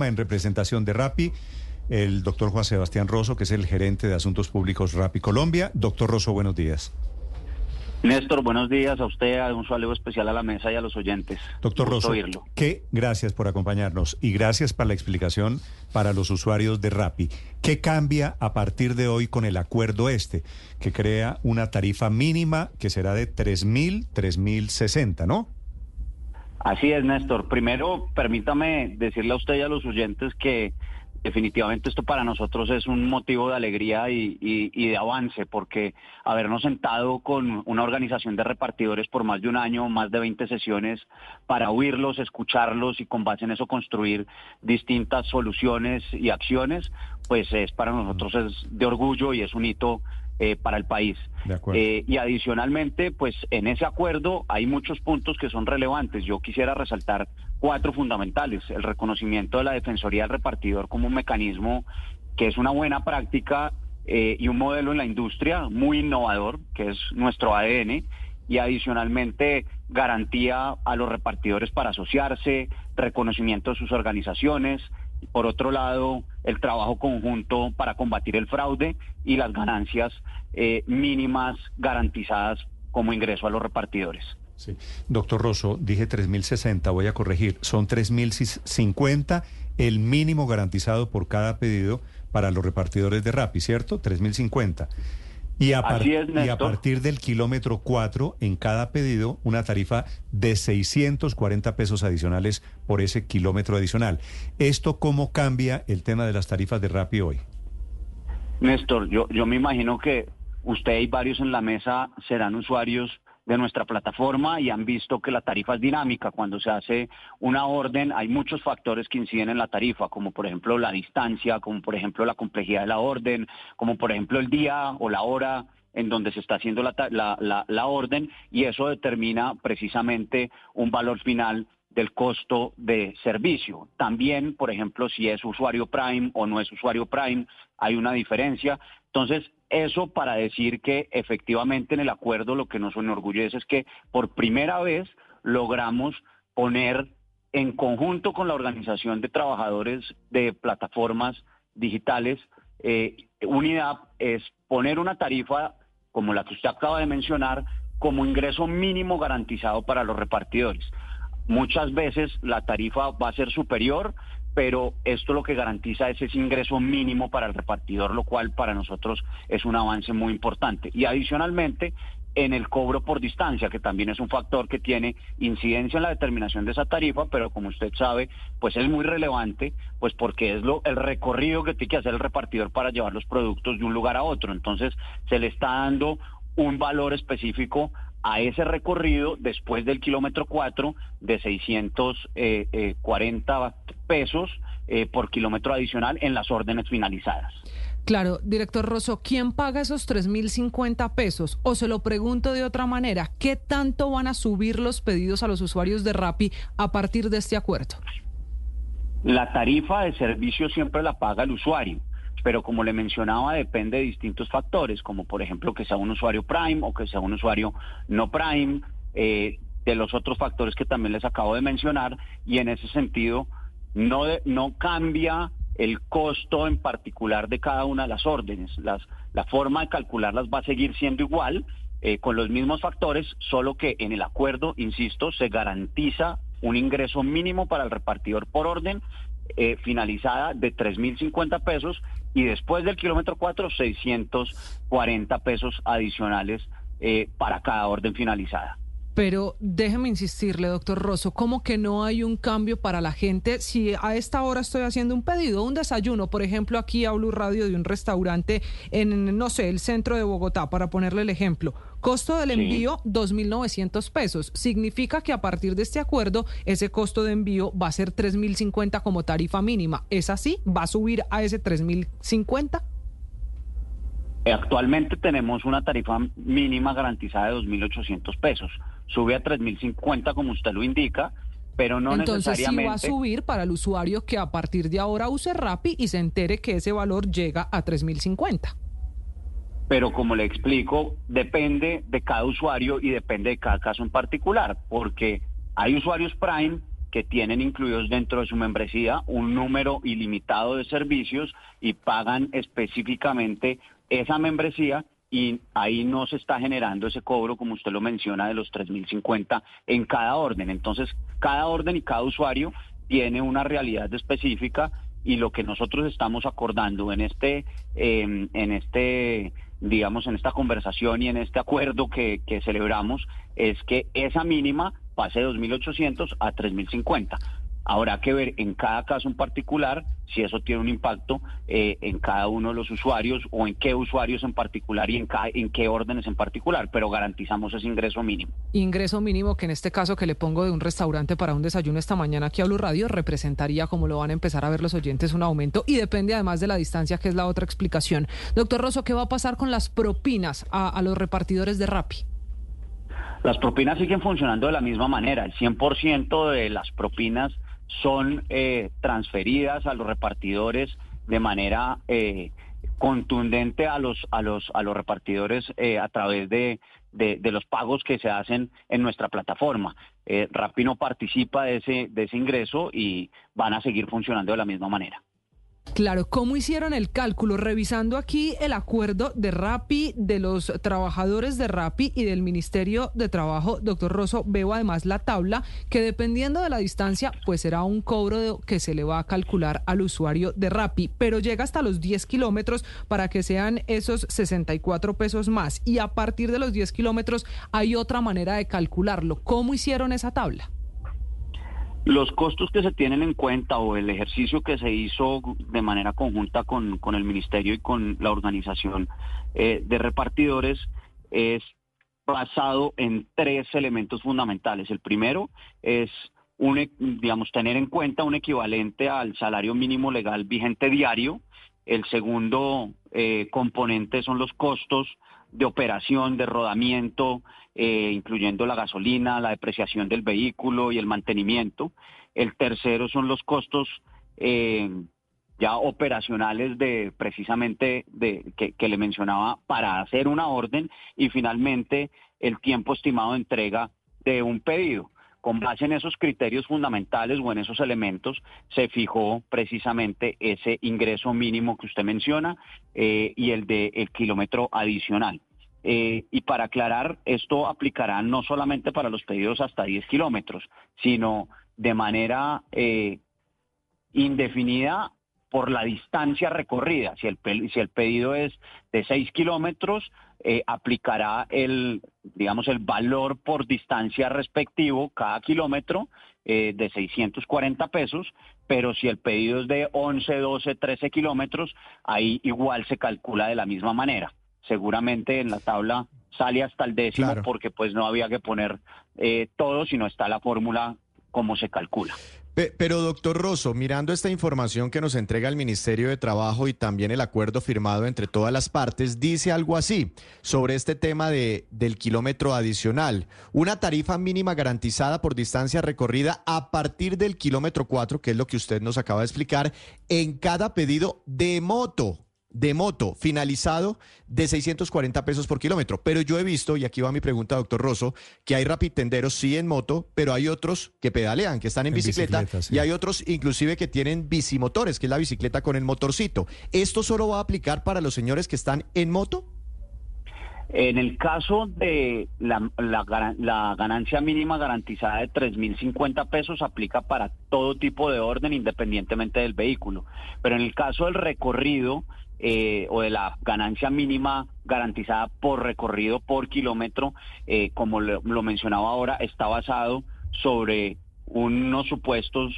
En representación de RAPI, el doctor Juan Sebastián Rosso, que es el gerente de Asuntos Públicos RAPI Colombia. Doctor Rosso, buenos días. Néstor, buenos días a usted, a un saludo especial a la mesa y a los oyentes. Doctor Rosso, qué gracias por acompañarnos y gracias por la explicación para los usuarios de RAPI. ¿Qué cambia a partir de hoy con el acuerdo este, que crea una tarifa mínima que será de 3.000, 3.060, ¿no? Así es, Néstor. Primero, permítame decirle a usted y a los oyentes que definitivamente esto para nosotros es un motivo de alegría y, de avance, porque habernos sentado con una organización de repartidores por más de un año, más de 20 sesiones, para oírlos, escucharlos y con base en eso construir distintas soluciones y acciones, pues es para nosotros es de orgullo y es un hito eh, para el país. Eh, y adicionalmente, pues en ese acuerdo hay muchos puntos que son relevantes. Yo quisiera resaltar cuatro fundamentales. El reconocimiento de la Defensoría del Repartidor como un mecanismo que es una buena práctica eh, y un modelo en la industria muy innovador, que es nuestro ADN, y adicionalmente garantía a los repartidores para asociarse, reconocimiento de sus organizaciones, por otro lado, el trabajo conjunto para combatir el fraude y las ganancias eh, mínimas garantizadas como ingreso a los repartidores. Sí. Doctor Rosso, dije 3.060, voy a corregir, son 3.050 el mínimo garantizado por cada pedido para los repartidores de RAPI, ¿cierto? 3.050. Y a, y a, partir del kilómetro 4, en cada pedido, una tarifa de 640 pesos adicionales por ese kilómetro adicional. ¿Esto cómo cambia el tema de las tarifas de Rappi hoy? Néstor, yo, yo me imagino que usted y varios en la mesa serán usuarios de nuestra plataforma y han visto que la tarifa es dinámica. Cuando se hace una orden hay muchos factores que inciden en la tarifa, como por ejemplo la distancia, como por ejemplo la complejidad de la orden, como por ejemplo el día o la hora en donde se está haciendo la, la, la, orden y eso determina precisamente un valor final del costo de servicio. También, por ejemplo, si es usuario Prime o no es usuario Prime, hay una diferencia. Entonces, eso para decir que efectivamente en el acuerdo lo que nos enorgullece es que por primera vez logramos poner en conjunto con la organización de trabajadores de plataformas digitales, eh, unidad es poner una tarifa como la que usted acaba de mencionar como ingreso mínimo garantizado para los repartidores. Muchas veces la tarifa va a ser superior, pero esto lo que garantiza es ese ingreso mínimo para el repartidor, lo cual para nosotros es un avance muy importante. Y adicionalmente, en el cobro por distancia, que también es un factor que tiene incidencia en la determinación de esa tarifa, pero como usted sabe, pues es muy relevante, pues porque es lo, el recorrido que tiene que hacer el repartidor para llevar los productos de un lugar a otro. Entonces, se le está dando un valor específico a ese recorrido después del kilómetro 4 de 640 eh, eh, pesos eh, por kilómetro adicional en las órdenes finalizadas. Claro, director Rosso, ¿quién paga esos 3.050 pesos? O se lo pregunto de otra manera, ¿qué tanto van a subir los pedidos a los usuarios de Rappi a partir de este acuerdo? La tarifa de servicio siempre la paga el usuario pero como le mencionaba, depende de distintos factores, como por ejemplo que sea un usuario Prime o que sea un usuario no Prime, eh, de los otros factores que también les acabo de mencionar, y en ese sentido no, no cambia el costo en particular de cada una de las órdenes. Las, la forma de calcularlas va a seguir siendo igual, eh, con los mismos factores, solo que en el acuerdo, insisto, se garantiza un ingreso mínimo para el repartidor por orden eh, finalizada de 3.050 pesos y después del kilómetro 4, 640 pesos adicionales eh, para cada orden finalizada. Pero déjeme insistirle, doctor Rosso, ¿cómo que no hay un cambio para la gente si a esta hora estoy haciendo un pedido, un desayuno, por ejemplo, aquí a Blue Radio de un restaurante en, no sé, el centro de Bogotá, para ponerle el ejemplo? Costo del envío, 2.900 pesos. Significa que a partir de este acuerdo, ese costo de envío va a ser 3.050 como tarifa mínima. ¿Es así? ¿Va a subir a ese 3.050? Actualmente tenemos una tarifa mínima garantizada de 2.800 pesos sube a 3.050 como usted lo indica, pero no necesariamente... Entonces sí va a subir para el usuario que a partir de ahora use Rappi y se entere que ese valor llega a 3.050. Pero como le explico, depende de cada usuario y depende de cada caso en particular, porque hay usuarios Prime que tienen incluidos dentro de su membresía un número ilimitado de servicios y pagan específicamente esa membresía y ahí no se está generando ese cobro, como usted lo menciona, de los 3.050 en cada orden. Entonces, cada orden y cada usuario tiene una realidad específica y lo que nosotros estamos acordando en este, em, en este, digamos, en esta conversación y en este acuerdo que, que celebramos es que esa mínima pase de 2.800 a 3.050. Habrá que ver en cada caso en particular si eso tiene un impacto eh, en cada uno de los usuarios o en qué usuarios en particular y en, en qué órdenes en particular, pero garantizamos ese ingreso mínimo. Ingreso mínimo que en este caso que le pongo de un restaurante para un desayuno esta mañana aquí a Blue Radio representaría, como lo van a empezar a ver los oyentes, un aumento y depende además de la distancia, que es la otra explicación. Doctor Rosso, ¿qué va a pasar con las propinas a, a los repartidores de Rappi? Las propinas siguen funcionando de la misma manera. El 100% de las propinas son eh, transferidas a los repartidores de manera eh, contundente a los a los a los repartidores eh, a través de, de, los pagos que se hacen en nuestra plataforma. Eh, no participa de ese de ese ingreso y van a seguir funcionando de la misma manera. Claro, ¿cómo hicieron el cálculo? Revisando aquí el acuerdo de RAPI, de los trabajadores de RAPI y del Ministerio de Trabajo, doctor Rosso, veo además la tabla que dependiendo de la distancia, pues será un cobro que se le va a calcular al usuario de RAPI, pero llega hasta los 10 kilómetros para que sean esos 64 pesos más. Y a partir de los 10 kilómetros hay otra manera de calcularlo. ¿Cómo hicieron esa tabla? Los costos que se tienen en cuenta o el ejercicio que se hizo de manera conjunta con, el Ministerio y con la organización eh, de repartidores es basado en tres elementos fundamentales. El primero es un, digamos, tener en cuenta un equivalente al salario mínimo legal vigente diario. El segundo eh, componente son los costos de operación, de rodamiento, eh, incluyendo la gasolina, la depreciación del vehículo y el mantenimiento. El tercero son los costos eh, ya operacionales de precisamente de que, que, le mencionaba para hacer una orden y finalmente el tiempo estimado de entrega de un pedido. Con base en esos criterios fundamentales o en esos elementos se fijó precisamente ese ingreso mínimo que usted menciona eh, y el de el kilómetro adicional. Eh, y para aclarar, esto aplicará no solamente para los pedidos hasta 10 kilómetros, sino de manera eh, indefinida por la distancia recorrida. Si el, si el pedido es de 6 kilómetros, eh, aplicará el, digamos, el valor por distancia respectivo cada kilómetro eh, de 640 pesos, pero si el pedido es de 11, 12, 13 kilómetros, ahí igual se calcula de la misma manera. Seguramente en la tabla sale hasta el décimo porque pues no había que poner eh, todo, sino está la fórmula como se calcula. Pero doctor Rosso, mirando esta información que nos entrega el Ministerio de Trabajo y también el acuerdo firmado entre todas las partes, dice algo así sobre este tema de, del kilómetro adicional. Una tarifa mínima garantizada por distancia recorrida a partir del kilómetro 4, que es lo que usted nos acaba de explicar, en cada pedido de moto de moto finalizado de 640 pesos por kilómetro. Pero yo he visto, y aquí va mi pregunta, doctor Rosso, que hay rapitenderos sí en moto, pero hay otros que pedalean, que están en, bicicleta, y hay otros inclusive que tienen bicimotores, que es la bicicleta con el motorcito. ¿Esto solo va a aplicar para los señores que están en moto? En el caso de la, ganancia mínima garantizada de 3.050 pesos aplica para todo tipo de orden independientemente del vehículo. Pero en el caso del recorrido, eh, o de la ganancia mínima garantizada por recorrido por kilómetro, eh, como lo, mencionaba ahora, está basado sobre unos supuestos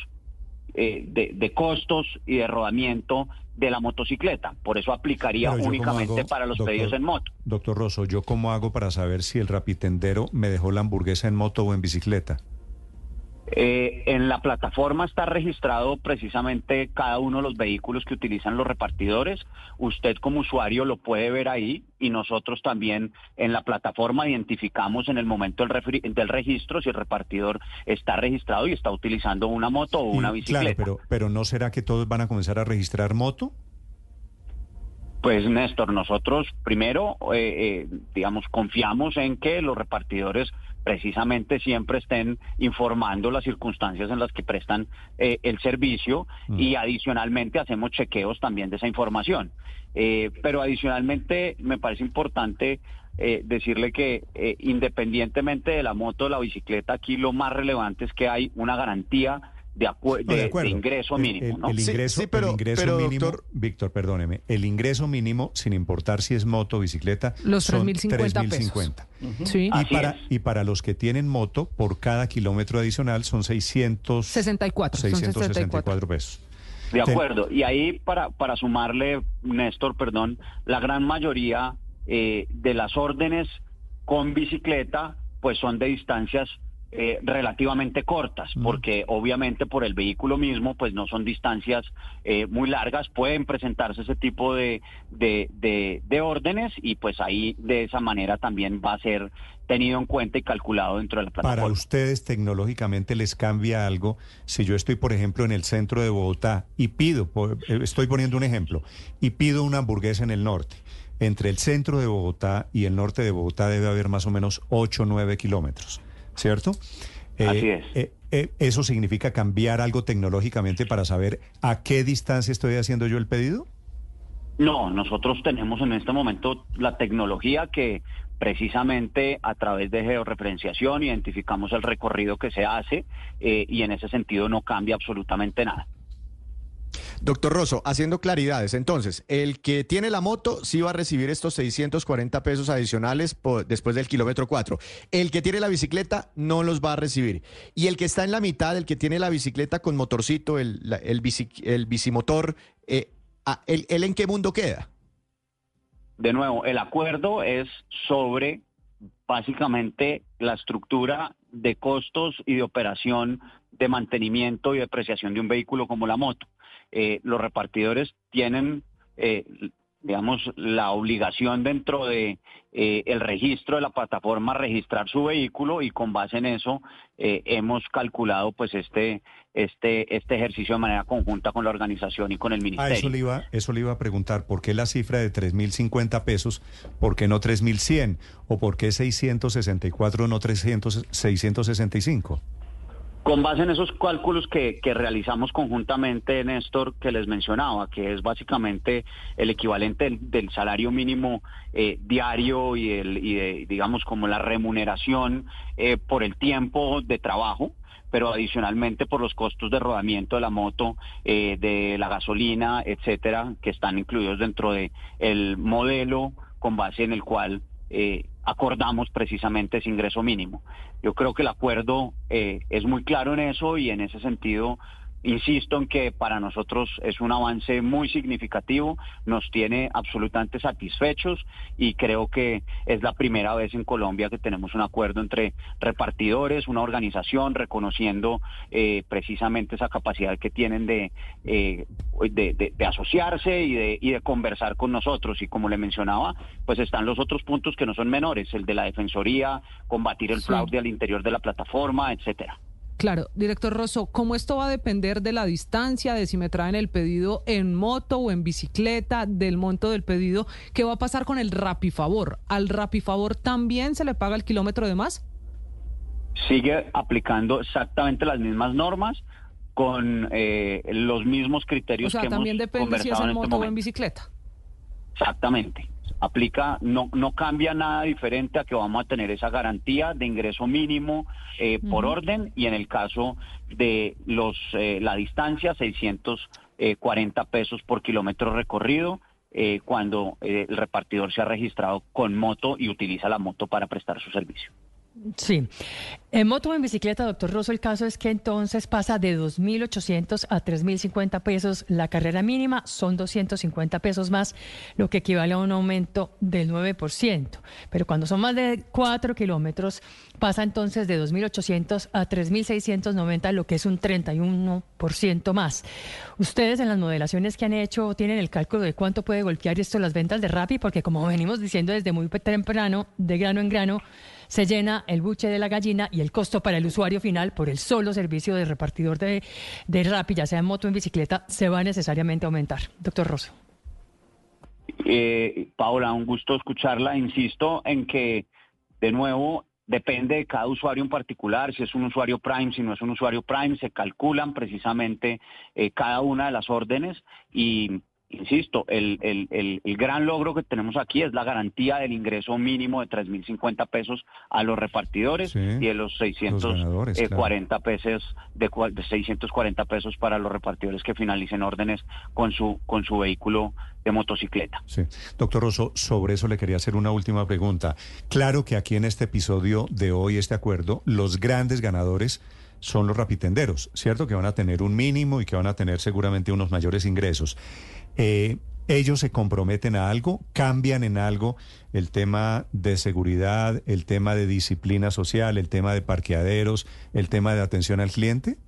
eh, de, costos y de rodamiento de la motocicleta. Por eso aplicaría únicamente para los pedidos en moto. Doctor Rosso, ¿yo cómo hago para saber si el rapitendero me dejó la hamburguesa en moto o en bicicleta? Eh, en la plataforma está registrado precisamente cada uno de los vehículos que utilizan los repartidores. Usted como usuario lo puede ver ahí y nosotros también en la plataforma identificamos en el momento del, registro si el repartidor está registrado y está utilizando una moto o una bicicleta. Claro, pero, pero ¿no será que todos van a comenzar a registrar moto? Pues Néstor, nosotros primero, eh, eh, digamos, confiamos en que los repartidores precisamente siempre estén informando las circunstancias en las que prestan eh, el servicio mm. y adicionalmente hacemos chequeos también de esa información. Eh, pero adicionalmente me parece importante eh, decirle que independientemente de la moto o la bicicleta, aquí lo más relevante es que hay una garantía de, ingreso mínimo. El, ingreso, mínimo, Víctor, perdóneme, el ingreso mínimo, sin importar si es moto o bicicleta, los 3.050 pesos. sí. y, para, y para los que tienen moto, por cada kilómetro adicional son 664, 664 pesos. De acuerdo. Y ahí, para, para sumarle, Néstor, perdón, la gran mayoría eh, de las órdenes con bicicleta, pues son de distancias eh, relativamente cortas, porque obviamente por el vehículo mismo, pues no son distancias eh, muy largas, pueden presentarse ese tipo de, de, órdenes y pues ahí de esa manera también va a ser tenido en cuenta y calculado dentro de la plataforma. Para ustedes tecnológicamente les cambia algo si yo estoy, por ejemplo, en el centro de Bogotá y pido, eh, estoy poniendo un ejemplo, y pido una hamburguesa en el norte. Entre el centro de Bogotá y el norte de Bogotá debe haber más o menos 8 o 9 kilómetros. ¿Cierto? Eh, Así es. Eh, eh, ¿Eso significa cambiar algo tecnológicamente para saber a qué distancia estoy haciendo yo el pedido? No, nosotros tenemos en este momento la tecnología que precisamente a través de georreferenciación identificamos el recorrido que se hace y en ese sentido no cambia absolutamente nada. Doctor Rosso, haciendo claridades, entonces, el que tiene la moto sí va a recibir estos 640 pesos adicionales después del kilómetro 4. El que tiene la bicicleta no los va a recibir. Y el que está en la mitad, el que tiene la bicicleta con motorcito, el, el, bicimotor, eh, ¿él en qué mundo queda? De nuevo, el acuerdo es sobre básicamente la estructura de costos y de operación de mantenimiento y depreciación de un vehículo como la moto. Eh, los repartidores tienen, eh, digamos, la obligación dentro de eh, el registro de la plataforma registrar su vehículo y con base en eso hemos calculado pues este este este ejercicio de manera conjunta con la organización y con el ministerio. Ah, eso le iba eso le iba a preguntar, ¿por qué la cifra de 3050 pesos? ¿Por qué no 3100 o por qué 664 no 300 665? Con base en esos cálculos que, realizamos conjuntamente, Néstor, que les mencionaba, que es básicamente el equivalente del, salario mínimo eh, diario y, el, y digamos, como la remuneración eh, por el tiempo de trabajo, pero adicionalmente por los costos de rodamiento de la moto, eh, de la gasolina, etcétera, que están incluidos dentro de el modelo con base en el cual eh, acordamos precisamente ese ingreso mínimo. Yo creo que el acuerdo eh, es muy claro en eso y en ese sentido Insisto en que para nosotros es un avance muy significativo, nos tiene absolutamente satisfechos y creo que es la primera vez en Colombia que tenemos un acuerdo entre repartidores, una organización reconociendo eh, precisamente esa capacidad que tienen de, eh, de, asociarse y de, y de conversar con nosotros. Y como le mencionaba, pues están los otros puntos que no son menores, el de la defensoría, combatir el fraude al interior de la plataforma, etcétera. Claro, director Rosso, ¿cómo esto va a depender de la distancia, de si me traen el pedido en moto o en bicicleta, del monto del pedido? ¿Qué va a pasar con el Rapifavor? ¿Al Rapifavor también se le paga el kilómetro de más? Sigue aplicando exactamente las mismas normas con eh, los mismos criterios o sea, también depende si es en este moto o en bicicleta. Exactamente aplica, no, no cambia nada diferente a que vamos a tener esa garantía de ingreso mínimo eh, por orden y en el caso de los eh, la distancia 640 pesos por kilómetro recorrido eh, cuando el repartidor se ha registrado con moto y utiliza la moto para prestar su servicio. Sí. En moto o en bicicleta, doctor Rosso, el caso es que entonces pasa de 2.800 a 3.050 pesos la carrera mínima, son 250 pesos más, lo que equivale a un aumento del 9%. Pero cuando son más de 4 kilómetros, pasa entonces de 2.800 a 3.690, lo que es un 31% más. Ustedes en las modelaciones que han hecho tienen el cálculo de cuánto puede golpear esto las ventas de Rappi, porque como venimos diciendo desde muy temprano, de grano en grano, se llena el buche de la gallina y el costo para el usuario final por el solo servicio de repartidor de, de Rappi, ya sea en moto o en bicicleta, se va necesariamente a aumentar. Doctor Rosso. Eh, Paola, un gusto escucharla. Insisto en que, de nuevo, depende de cada usuario en particular, si es un usuario Prime, si no es un usuario Prime, se calculan precisamente eh, cada una de las órdenes y insisto, el, el, el, gran logro que tenemos aquí es la garantía del ingreso mínimo de 3.050 pesos a los repartidores y de los 640 pesos de, 640 pesos para los repartidores que finalicen órdenes con su con su vehículo de motocicleta. Sí. Doctor Rosso, sobre eso le quería hacer una última pregunta. Claro que aquí en este episodio de hoy, este acuerdo, los grandes ganadores son los rapitenderos, ¿cierto? Que van a tener un mínimo y que van a tener seguramente unos mayores ingresos. Eh, ellos se comprometen a algo, cambian en algo el tema de seguridad, el tema de disciplina social, el tema de parqueaderos, el tema de atención al cliente?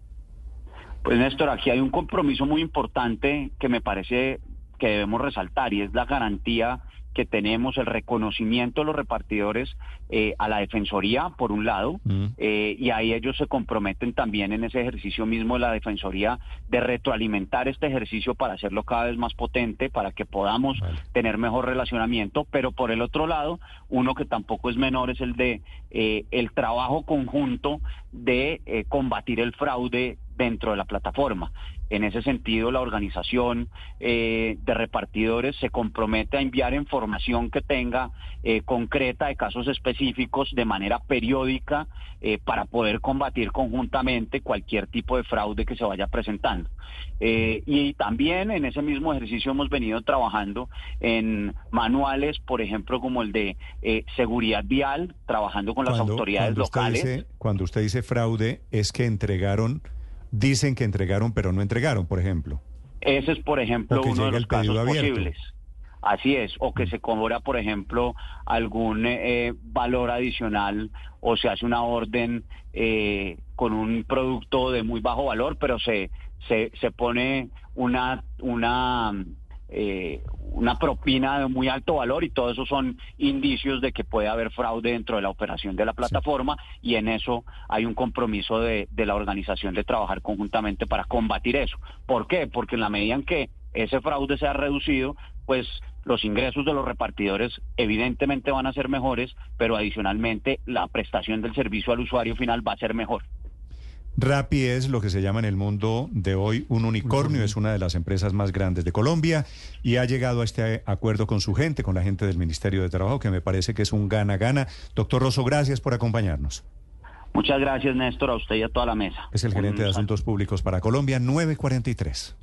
Pues Néstor, aquí hay un compromiso muy importante que me parece que debemos resaltar y es la garantía que tenemos el reconocimiento de los repartidores eh, a la Defensoría, por un lado, mm. eh, y ahí ellos se comprometen también en ese ejercicio mismo de la Defensoría de retroalimentar este ejercicio para hacerlo cada vez más potente, para que podamos tener mejor relacionamiento, pero por el otro lado, uno que tampoco es menor es el de eh, el trabajo conjunto de combatir el fraude dentro de la plataforma. En ese sentido, la organización eh, de repartidores se compromete a enviar información que tenga eh, concreta de casos específicos de manera periódica eh, para poder combatir conjuntamente cualquier tipo de fraude que se vaya presentando. y también en ese mismo ejercicio hemos venido trabajando en manuales, por ejemplo, como el de seguridad vial, trabajando con las autoridades locales. cuando usted dice fraude, es que entregaron dicen que entregaron pero no entregaron, por ejemplo. Ese es, por ejemplo, uno de los casos posibles. Así es, o que se cobra, por ejemplo, algún eh, valor adicional o se hace una orden eh, con un producto de muy bajo valor, pero se, se, se pone una, una eh, una propina de muy alto valor y todo eso son indicios de que puede haber fraude dentro de la operación de la plataforma y en eso hay un compromiso de, de la organización de trabajar conjuntamente para combatir eso. ¿Por qué? Porque en la medida en que ese fraude sea reducido, pues los ingresos de los repartidores evidentemente van a ser mejores, pero adicionalmente la prestación del servicio al usuario final va a ser mejor. Rappi es lo que se llama en el mundo de hoy un unicornio, es una de las empresas más grandes de Colombia y ha llegado a este acuerdo con su gente, con la gente del Ministerio de Trabajo, que me parece que es un gana-gana. Doctor Rosso, gracias por acompañarnos. Muchas gracias, Néstor, a usted y a toda la mesa. Es el gerente de Asuntos Públicos para Colombia, 943.